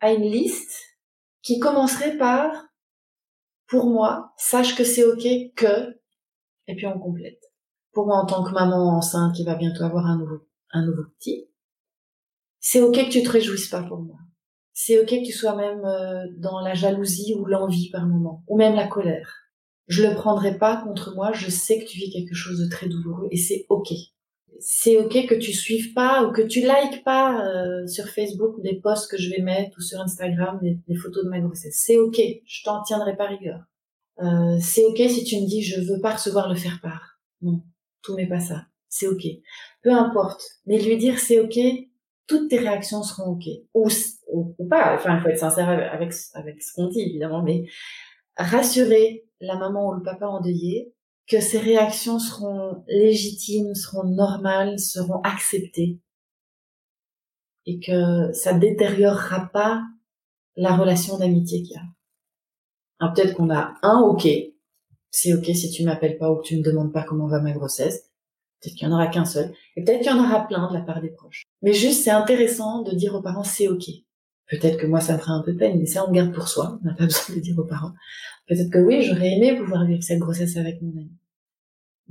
à une liste qui commencerait par pour moi, sache que c'est ok que, et puis on complète. Pour moi, en tant que maman enceinte qui va bientôt avoir un nouveau, un nouveau petit, c'est ok que tu te réjouisses pas pour moi. C'est ok que tu sois même euh, dans la jalousie ou l'envie par moment, ou même la colère. Je le prendrai pas contre moi, je sais que tu vis quelque chose de très douloureux et c'est ok. C'est ok que tu suives pas ou que tu likes pas euh, sur Facebook des posts que je vais mettre ou sur Instagram des, photos de ma grossesse. C'est ok, je t'en tiendrai pas rigueur. Euh, c'est ok si tu me dis je veux pas recevoir le faire part. Non, tout n'est pas ça. C'est ok. Peu importe. Mais lui dire c'est ok, toutes tes réactions seront ok. Ou, ou, pas. Enfin, il faut être sincère avec, avec ce qu'on dit, évidemment. Mais rassurer la maman ou le papa endeuillé que ces réactions seront légitimes, seront normales, seront acceptées. Et que ça détériorera pas la relation d'amitié qu'il y a. Alors peut-être qu'on a un OK. C'est OK si tu m'appelles pas ou que tu me demandes pas comment va ma grossesse. Peut-être qu'il y en aura qu'un seul. Et peut-être qu'il y en aura plein de la part des proches. Mais juste, c'est intéressant de dire aux parents, c'est OK. Peut-être que moi, ça me ferait un peu peine, mais ça, on garde pour soi. On n'a pas besoin de dire aux parents. Peut-être que oui, j'aurais aimé pouvoir vivre cette grossesse avec mon ami.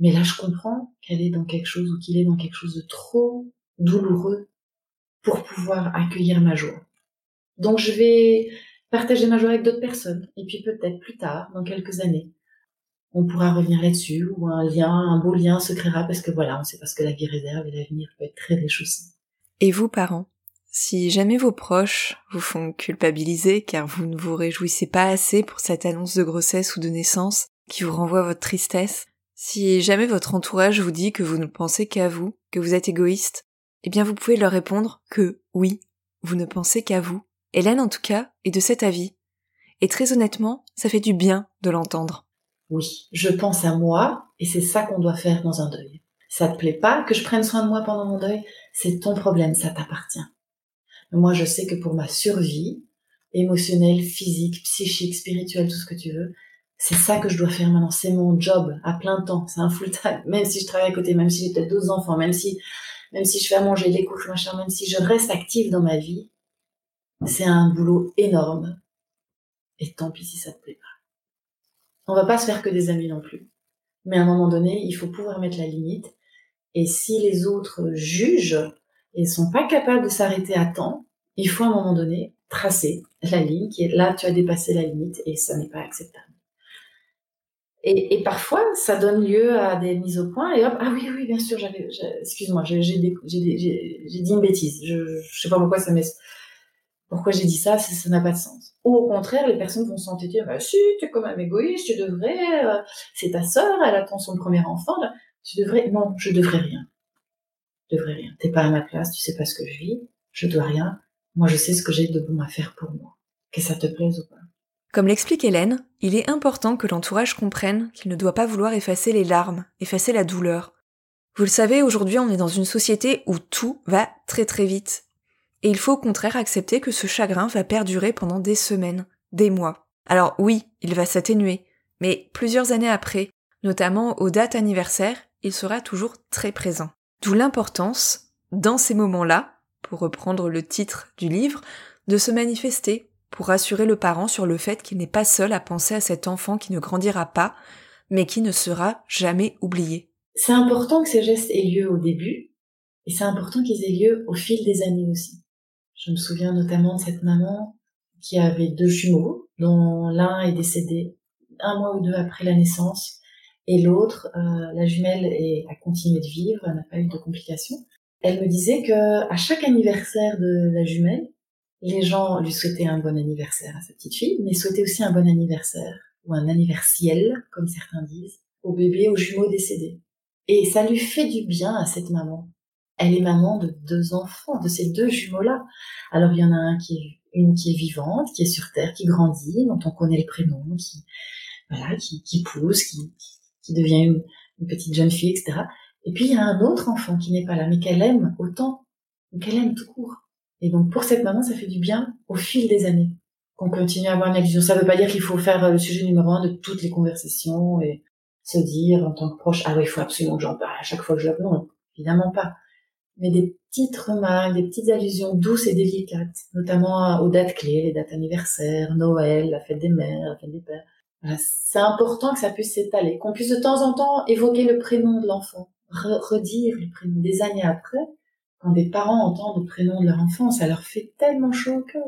Mais là, je comprends qu'elle est dans quelque chose ou qu'il est dans quelque chose de trop douloureux pour pouvoir accueillir ma joie. Donc, je vais partager ma joie avec d'autres personnes. Et puis peut-être plus tard, dans quelques années, on pourra revenir là-dessus, ou un lien, un beau lien se créera parce que voilà, on sait pas ce que la vie réserve et l'avenir peut être très riche. Et vous, parents, si jamais vos proches vous font culpabiliser car vous ne vous réjouissez pas assez pour cette annonce de grossesse ou de naissance qui vous renvoie votre tristesse, si jamais votre entourage vous dit que vous ne pensez qu'à vous, que vous êtes égoïste, eh bien vous pouvez leur répondre que oui, vous ne pensez qu'à vous Hélène, en tout cas, est de cet avis. Et très honnêtement, ça fait du bien de l'entendre. Oui, je pense à moi, et c'est ça qu'on doit faire dans un deuil. Ça te plaît pas que je prenne soin de moi pendant mon deuil? C'est ton problème, ça t'appartient. Moi, je sais que pour ma survie, émotionnelle, physique, psychique, spirituelle, tout ce que tu veux, c'est ça que je dois faire maintenant. C'est mon job à plein temps. C'est un full time. Même si je travaille à côté, même si j'ai peut-être deux enfants, même si, même si je fais à manger, les couches, machin, même si je reste active dans ma vie, c'est un boulot énorme. Et tant pis si ça te plaît pas. On va pas se faire que des amis non plus. Mais à un moment donné, il faut pouvoir mettre la limite. Et si les autres jugent et sont pas capables de s'arrêter à temps, il faut à un moment donné tracer la ligne qui est là, tu as dépassé la limite et ça n'est pas acceptable. Et, et, parfois, ça donne lieu à des mises au point et hop, ah oui, oui, bien sûr, j'avais, excuse-moi, j'ai, dit une bêtise. Je, je sais pas pourquoi ça m'est, pourquoi j'ai dit ça Ça n'a pas de sens. Ou au contraire, les personnes vont s'entêter, bah si, tu es quand même égoïste, tu devrais, euh, c'est ta sœur, elle attend son premier enfant, tu devrais, non, je devrais rien. Je devrais rien. T'es pas à ma place, tu sais pas ce que je vis, je dois rien. Moi, je sais ce que j'ai de bon à faire pour moi. Que ça te plaise ou pas. Comme l'explique Hélène, il est important que l'entourage comprenne qu'il ne doit pas vouloir effacer les larmes, effacer la douleur. Vous le savez, aujourd'hui on est dans une société où tout va très très vite. Et il faut au contraire accepter que ce chagrin va perdurer pendant des semaines, des mois. Alors oui, il va s'atténuer, mais plusieurs années après, notamment aux dates anniversaires, il sera toujours très présent. D'où l'importance, dans ces moments-là, pour reprendre le titre du livre, de se manifester pour rassurer le parent sur le fait qu'il n'est pas seul à penser à cet enfant qui ne grandira pas, mais qui ne sera jamais oublié. C'est important que ces gestes aient lieu au début, et c'est important qu'ils aient lieu au fil des années aussi. Je me souviens notamment de cette maman qui avait deux jumeaux, dont l'un est décédé un mois ou deux après la naissance. Et l'autre, euh, la jumelle, est, a continué de vivre, n'a pas eu de complications. Elle me disait que à chaque anniversaire de la jumelle, les gens lui souhaitaient un bon anniversaire à sa petite fille, mais souhaitaient aussi un bon anniversaire, ou un anniversiel, comme certains disent, au bébé, aux jumeaux décédés. Et ça lui fait du bien à cette maman. Elle est maman de deux enfants, de ces deux jumeaux-là. Alors il y en a un qui est, une qui est vivante, qui est sur terre, qui grandit, dont on connaît le prénom, qui, voilà, qui, qui pousse, qui, qui devient une, une petite jeune fille, etc. Et puis il y a un autre enfant qui n'est pas là, mais qu'elle aime autant, qu'elle aime tout court. Et donc pour cette maman, ça fait du bien au fil des années qu'on continue à avoir une allusion. Ça ne veut pas dire qu'il faut faire euh, le sujet numéro un de toutes les conversations et se dire en tant que proche, ah oui, il faut absolument que j'en parle à chaque fois que je la Non, évidemment pas. Mais des petites remarques, des petites allusions douces et délicates, notamment aux dates clés, les dates anniversaires, Noël, la fête des mères, la fête des pères. c'est important que ça puisse s'étaler, qu'on puisse de temps en temps évoquer le prénom de l'enfant, redire le prénom des années après, quand des parents entendent le prénom de leur enfant, ça leur fait tellement chaud au cœur.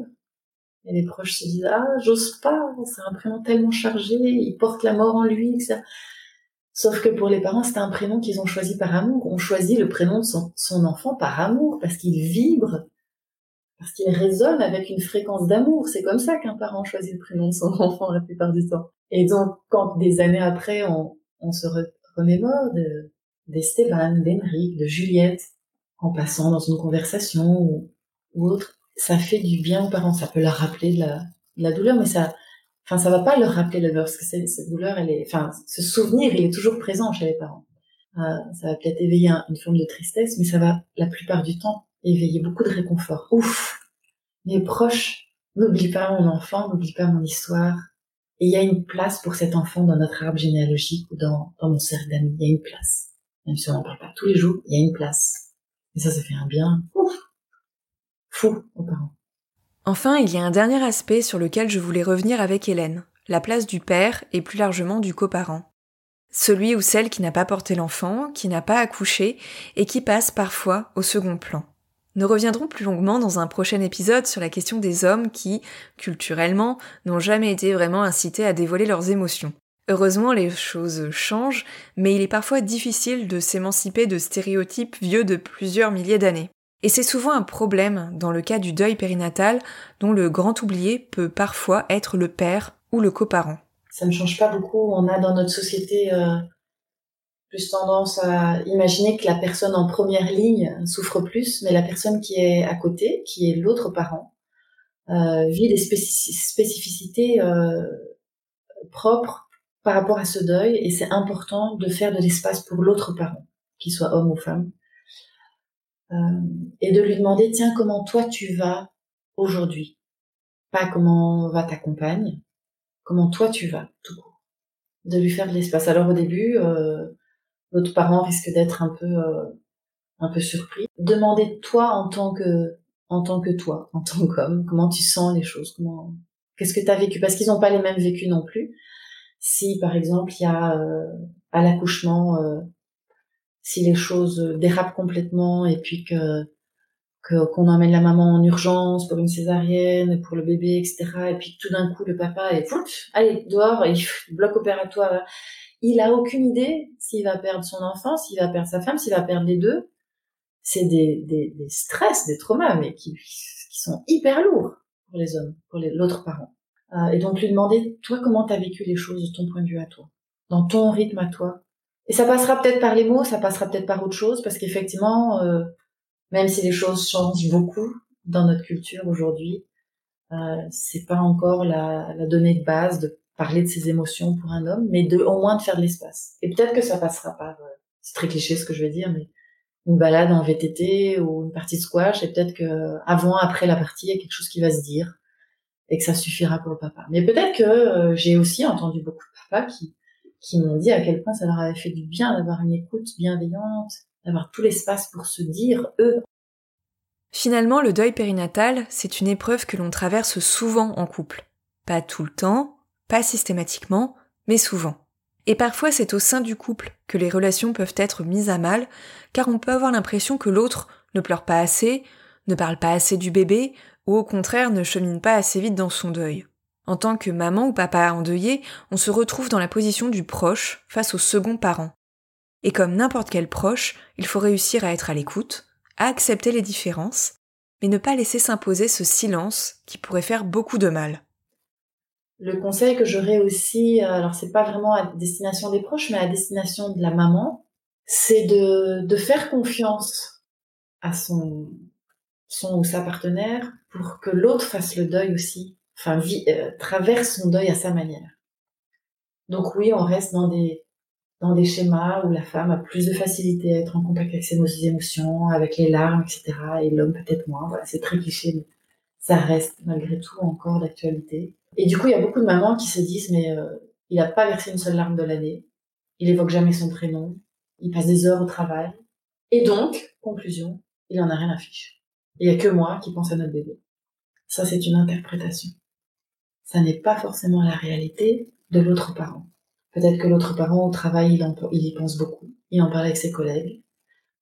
Et les proches se disent, ah, j'ose pas, c'est un prénom tellement chargé, il porte la mort en lui, etc. Sauf que pour les parents, c'est un prénom qu'ils ont choisi par amour. On choisit le prénom de son, enfant par amour, parce qu'il vibre, parce qu'il résonne avec une fréquence d'amour. C'est comme ça qu'un parent choisit le prénom de son enfant la plupart du temps. Et donc, quand des années après, on, se remémore de, d'Esteban, d'Henrique, de Juliette, en passant dans une conversation ou, autre, ça fait du bien aux parents. Ça peut leur rappeler de la, de la douleur, mais ça, enfin, ça va pas leur rappeler la douleur, parce que cette douleur, elle est, enfin, ce souvenir, il est toujours présent chez les parents. Euh, ça va peut-être éveiller une forme de tristesse, mais ça va, la plupart du temps, éveiller beaucoup de réconfort. Ouf! Mes proches, n'oublie pas mon enfant, n'oublie pas mon histoire. Et il y a une place pour cet enfant dans notre arbre généalogique ou dans, dans mon cercle d'amis. Il y a une place. Même si on n'en parle pas tous les jours, il y a une place. Et ça, ça fait un bien fou aux parents. Enfin, il y a un dernier aspect sur lequel je voulais revenir avec Hélène, la place du père et plus largement du coparent. Celui ou celle qui n'a pas porté l'enfant, qui n'a pas accouché et qui passe parfois au second plan. Nous reviendrons plus longuement dans un prochain épisode sur la question des hommes qui, culturellement, n'ont jamais été vraiment incités à dévoiler leurs émotions. Heureusement, les choses changent, mais il est parfois difficile de s'émanciper de stéréotypes vieux de plusieurs milliers d'années. Et c'est souvent un problème dans le cas du deuil périnatal, dont le grand oublié peut parfois être le père ou le coparent. Ça ne change pas beaucoup. On a dans notre société euh, plus tendance à imaginer que la personne en première ligne souffre plus, mais la personne qui est à côté, qui est l'autre parent, euh, vit des spécificités euh, propres par rapport à ce deuil, et c'est important de faire de l'espace pour l'autre parent, qu'il soit homme ou femme, euh, et de lui demander tiens comment toi tu vas aujourd'hui, pas comment va ta compagne, comment toi tu vas tout court, de lui faire de l'espace. Alors au début, euh, l'autre parent risque d'être un peu euh, un peu surpris. Demandez toi en tant que en tant que toi, en tant qu'homme, comment tu sens les choses, comment qu'est-ce que tu as vécu? Parce qu'ils n'ont pas les mêmes vécus non plus. Si par exemple il y a à l'accouchement si les choses dérapent complètement et puis que qu'on emmène la maman en urgence pour une césarienne, pour le bébé, etc. Et puis tout d'un coup le papa est allez dehors, il bloc opératoire. Il a aucune idée s'il va perdre son enfant, s'il va perdre sa femme, s'il va perdre les deux. C'est des, des, des, stress, des traumas, mais qui, qui sont hyper lourds pour les hommes, pour l'autre parent. Euh, et donc lui demander, toi, comment t'as vécu les choses de ton point de vue à toi, dans ton rythme à toi, et ça passera peut-être par les mots, ça passera peut-être par autre chose, parce qu'effectivement, euh, même si les choses changent beaucoup dans notre culture aujourd'hui, euh, c'est pas encore la, la, donnée de base de parler de ses émotions pour un homme, mais de au moins de faire de l'espace. Et peut-être que ça passera par, euh, c'est très cliché ce que je vais dire, mais une balade en VTT ou une partie de squash, et peut-être que avant, après la partie, il y a quelque chose qui va se dire et que ça suffira pour le papa. Mais peut-être que euh, j'ai aussi entendu beaucoup de papas qui qui m'ont dit à quel point ça leur avait fait du bien d'avoir une écoute bienveillante, d'avoir tout l'espace pour se dire eux. Finalement, le deuil périnatal, c'est une épreuve que l'on traverse souvent en couple. Pas tout le temps, pas systématiquement, mais souvent. Et parfois c'est au sein du couple que les relations peuvent être mises à mal, car on peut avoir l'impression que l'autre ne pleure pas assez, ne parle pas assez du bébé, ou au contraire ne chemine pas assez vite dans son deuil. En tant que maman ou papa endeuillé, on se retrouve dans la position du proche face au second parent. Et comme n'importe quel proche, il faut réussir à être à l'écoute, à accepter les différences, mais ne pas laisser s'imposer ce silence qui pourrait faire beaucoup de mal. Le conseil que j'aurais aussi, euh, alors c'est pas vraiment à destination des proches, mais à destination de la maman, c'est de, faire confiance à son ou sa partenaire pour que l'autre fasse le deuil aussi enfin, euh, traverse son deuil à sa manière. Donc oui, on reste dans des, dans des schémas où la femme a plus de facilité à être en contact avec ses émotions, avec les larmes, etc. Et l'homme peut-être moins. Voilà, c'est très cliché, mais ça reste malgré tout encore d'actualité. Et du coup, il y a beaucoup de mamans qui se disent, mais euh, il n'a pas versé une seule larme de l'année, il évoque jamais son prénom, il passe des heures au travail. Et donc, conclusion, il en a rien à fiche. Il n'y a que moi qui pense à notre bébé. Ça, c'est une interprétation ça n'est pas forcément la réalité de l'autre parent. Peut-être que l'autre parent au travail, il, y pense beaucoup, il en parle avec ses collègues.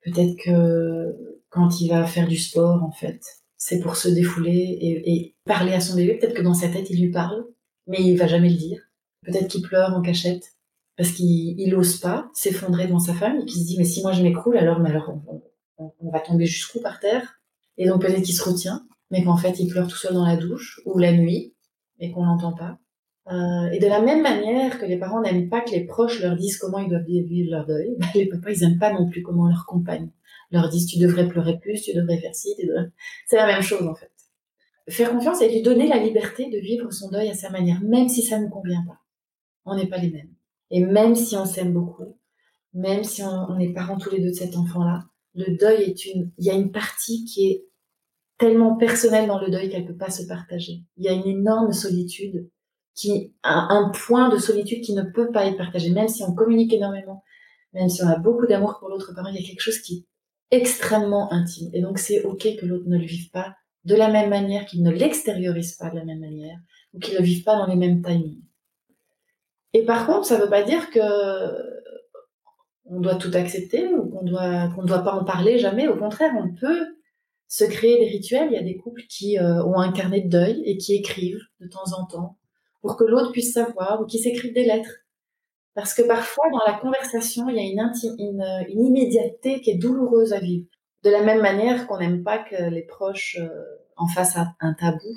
Peut-être que quand il va faire du sport, en fait, c'est pour se défouler et, parler à son bébé. Peut-être que dans sa tête, il lui parle, mais il va jamais le dire. Peut-être qu'il pleure en cachette parce qu'il n'ose pas s'effondrer devant sa femme et qu'il se dit mais si moi je m'écroule alors mais alors on, on va tomber jusqu'où par terre? Et donc peut-être qu'il se retient mais qu'en fait il pleure tout seul dans la douche ou la nuit et qu'on n'entend pas. Euh, et de la même manière que les parents n'aiment pas que les proches leur disent comment ils doivent vivre leur deuil, bah, les papas ils n'aiment pas non plus comment leur compagne leur disent tu devrais pleurer plus, tu devrais faire ci, tu devrais... c'est la même chose en fait. Faire confiance et lui donner la liberté de vivre son deuil à sa manière, même si ça ne convient pas. On n'est pas les mêmes. Et même si on s'aime beaucoup, même si on, on est parents tous les deux de cet enfant-là, le deuil est une, il y a une partie qui est tellement personnelle dans le deuil qu'elle peut pas se partager. Il y a une énorme solitude qui un, point de solitude qui ne peut pas être partagé, même si on communique énormément, même si on a beaucoup d'amour pour l'autre parent, il y a quelque chose qui est extrêmement intime. Et donc c'est ok que l'autre ne le vive pas de la même manière, qu'il ne l'extériorise pas de la même manière, ou qu'il ne le vive pas dans les mêmes timings. Et par contre, ça ne veut pas dire que on doit tout accepter ou qu'on doit qu'on ne doit pas en parler jamais. Au contraire, on peut se créer des rituels. Il y a des couples qui euh, ont un carnet de deuil et qui écrivent de temps en temps pour que l'autre puisse savoir ou qui s'écrivent des lettres. Parce que parfois, dans la conversation, il y a une, une, une, immédiateté qui est douloureuse à vivre. De la même manière qu'on n'aime pas que les proches euh, en fassent un tabou,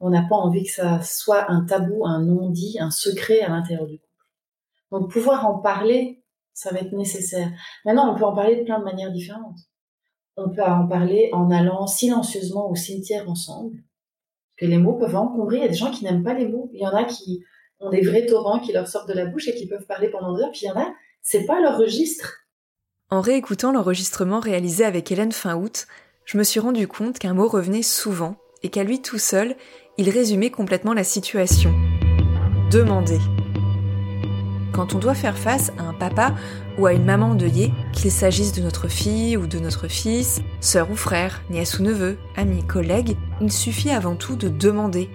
on n'a pas envie que ça soit un tabou, un non-dit, un secret à l'intérieur du couple. Donc pouvoir en parler, ça va être nécessaire. Maintenant, on peut en parler de plein de manières différentes on peut en parler en allant silencieusement au cimetière ensemble. Que les mots peuvent encombrer. Il y a des gens qui n'aiment pas les mots. Il y en a qui ont des vrais torrents qui leur sortent de la bouche et qui peuvent parler pendant des heures. Puis il y en a, c'est pas leur registre. En réécoutant l'enregistrement réalisé avec Hélène fin août, je me suis rendu compte qu'un mot revenait souvent et qu'à lui tout seul, il résumait complètement la situation. Demander quand on doit faire face à un papa ou à une maman endeuillée, qu'il s'agisse de notre fille ou de notre fils, sœur ou frère, nièce ou neveu, ami, collègue, il suffit avant tout de demander.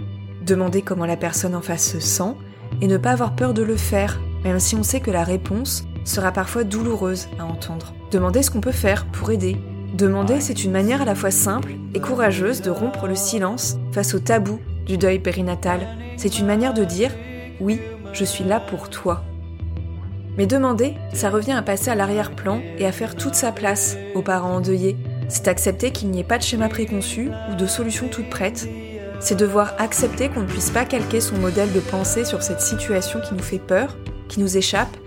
Demander comment la personne en face se sent et ne pas avoir peur de le faire, même si on sait que la réponse sera parfois douloureuse à entendre. Demander ce qu'on peut faire pour aider. Demander, c'est une manière à la fois simple et courageuse de rompre le silence face au tabou du deuil périnatal. C'est une manière de dire oui, je suis là pour toi. Mais demander, ça revient à passer à l'arrière-plan et à faire toute sa place aux parents endeuillés. C'est accepter qu'il n'y ait pas de schéma préconçu ou de solution toute prête. C'est devoir accepter qu'on ne puisse pas calquer son modèle de pensée sur cette situation qui nous fait peur, qui nous échappe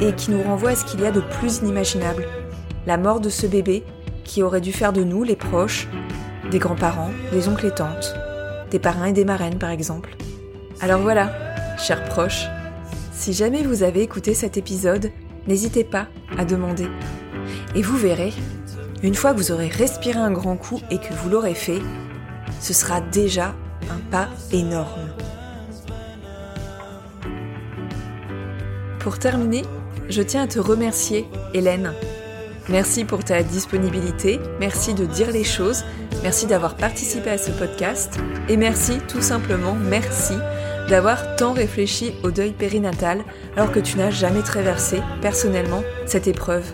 et qui nous renvoie à ce qu'il y a de plus inimaginable. La mort de ce bébé qui aurait dû faire de nous, les proches, des grands-parents, des oncles et tantes, des parrains et des marraines par exemple. Alors voilà, chers proches, si jamais vous avez écouté cet épisode, n'hésitez pas à demander. Et vous verrez, une fois que vous aurez respiré un grand coup et que vous l'aurez fait, ce sera déjà un pas énorme. Pour terminer, je tiens à te remercier, Hélène. Merci pour ta disponibilité, merci de dire les choses, merci d'avoir participé à ce podcast et merci tout simplement, merci d'avoir tant réfléchi au deuil périnatal alors que tu n'as jamais traversé personnellement cette épreuve.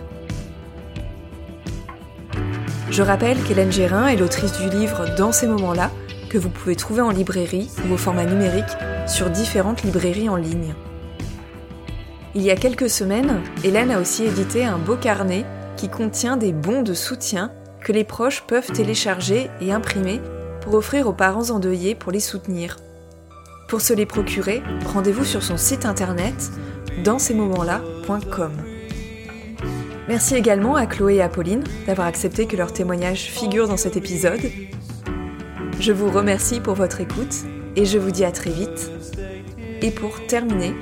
Je rappelle qu'Hélène Gérin est l'autrice du livre Dans ces moments-là, que vous pouvez trouver en librairie ou au format numérique sur différentes librairies en ligne. Il y a quelques semaines, Hélène a aussi édité un beau carnet qui contient des bons de soutien que les proches peuvent télécharger et imprimer pour offrir aux parents endeuillés pour les soutenir. Pour se les procurer, rendez-vous sur son site internet dans ces moments-là.com. Merci également à Chloé et à Pauline d'avoir accepté que leur témoignage figure dans cet épisode. Je vous remercie pour votre écoute et je vous dis à très vite. Et pour terminer,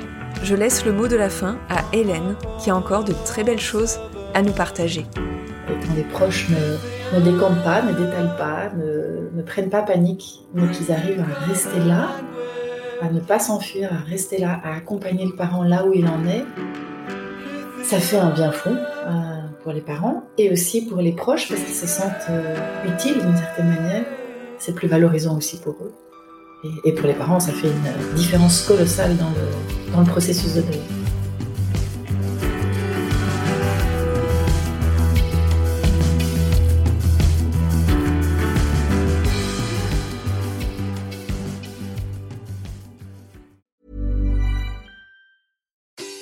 je laisse le mot de la fin à Hélène qui a encore de très belles choses à nous partager. les proches ne, décampent pas, ne détalent pas, ne, ne prennent pas panique, mais qu'ils arrivent à rester là, à ne pas s'enfuir, à rester là, à accompagner le parent là où il en est, ça fait un bien fou euh, pour les parents et aussi pour les proches parce qu'ils se sentent euh, utiles d'une certaine manière. C'est plus valorisant aussi pour eux. Et, pour les parents, ça fait une différence colossale dans le, processus de deuil.